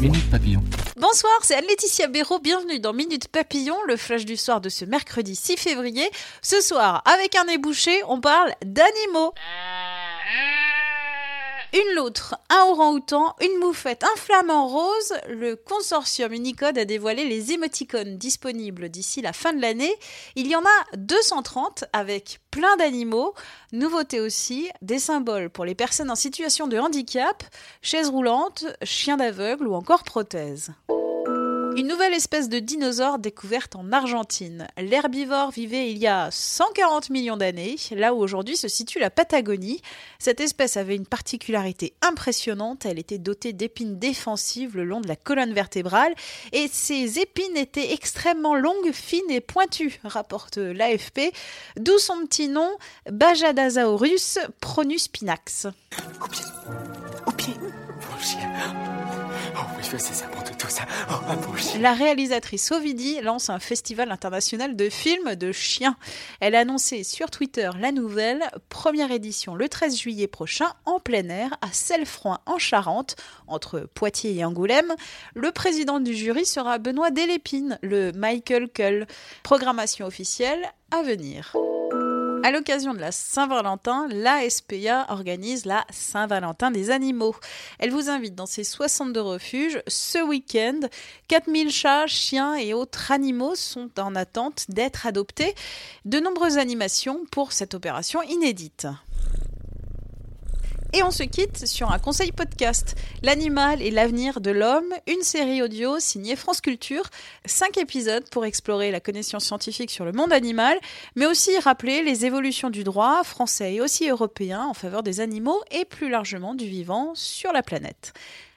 Minute Papillon. Bonsoir, c'est Anne-Laetitia Béraud. Bienvenue dans Minute Papillon, le flash du soir de ce mercredi 6 février. Ce soir, avec un ébouché, on parle d'animaux. Une loutre, un orang-outan, une moufette, un flamant rose. Le consortium Unicode a dévoilé les émoticônes disponibles d'ici la fin de l'année. Il y en a 230 avec plein d'animaux. Nouveauté aussi, des symboles pour les personnes en situation de handicap, chaises roulantes, chiens d'aveugle ou encore prothèses. Une nouvelle espèce de dinosaure découverte en Argentine. L'herbivore vivait il y a 140 millions d'années, là où aujourd'hui se situe la Patagonie. Cette espèce avait une particularité impressionnante, elle était dotée d'épines défensives le long de la colonne vertébrale, et ces épines étaient extrêmement longues, fines et pointues, rapporte l'AFP, d'où son petit nom, Bajadasaurus pronuspinax. Au. Oh oui, c'est ça tout ça. Oh. La réalisatrice Ovidi lance un festival international de films de chiens. Elle a annoncé sur Twitter la nouvelle, première édition le 13 juillet prochain en plein air à Cellefroid en Charente, entre Poitiers et Angoulême. Le président du jury sera Benoît Delépine, le Michael Cull. Programmation officielle à venir. À l'occasion de la Saint-Valentin, la SPA organise la Saint-Valentin des animaux. Elle vous invite dans ses 62 refuges ce week-end. 4000 chats, chiens et autres animaux sont en attente d'être adoptés. De nombreuses animations pour cette opération inédite. Et on se quitte sur un conseil podcast. L'animal et l'avenir de l'homme, une série audio signée France Culture. Cinq épisodes pour explorer la connaissance scientifique sur le monde animal, mais aussi rappeler les évolutions du droit français et aussi européen en faveur des animaux et plus largement du vivant sur la planète.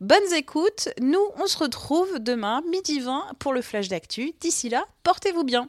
Bonnes écoutes, nous on se retrouve demain midi 20 pour le flash d'actu. D'ici là, portez-vous bien.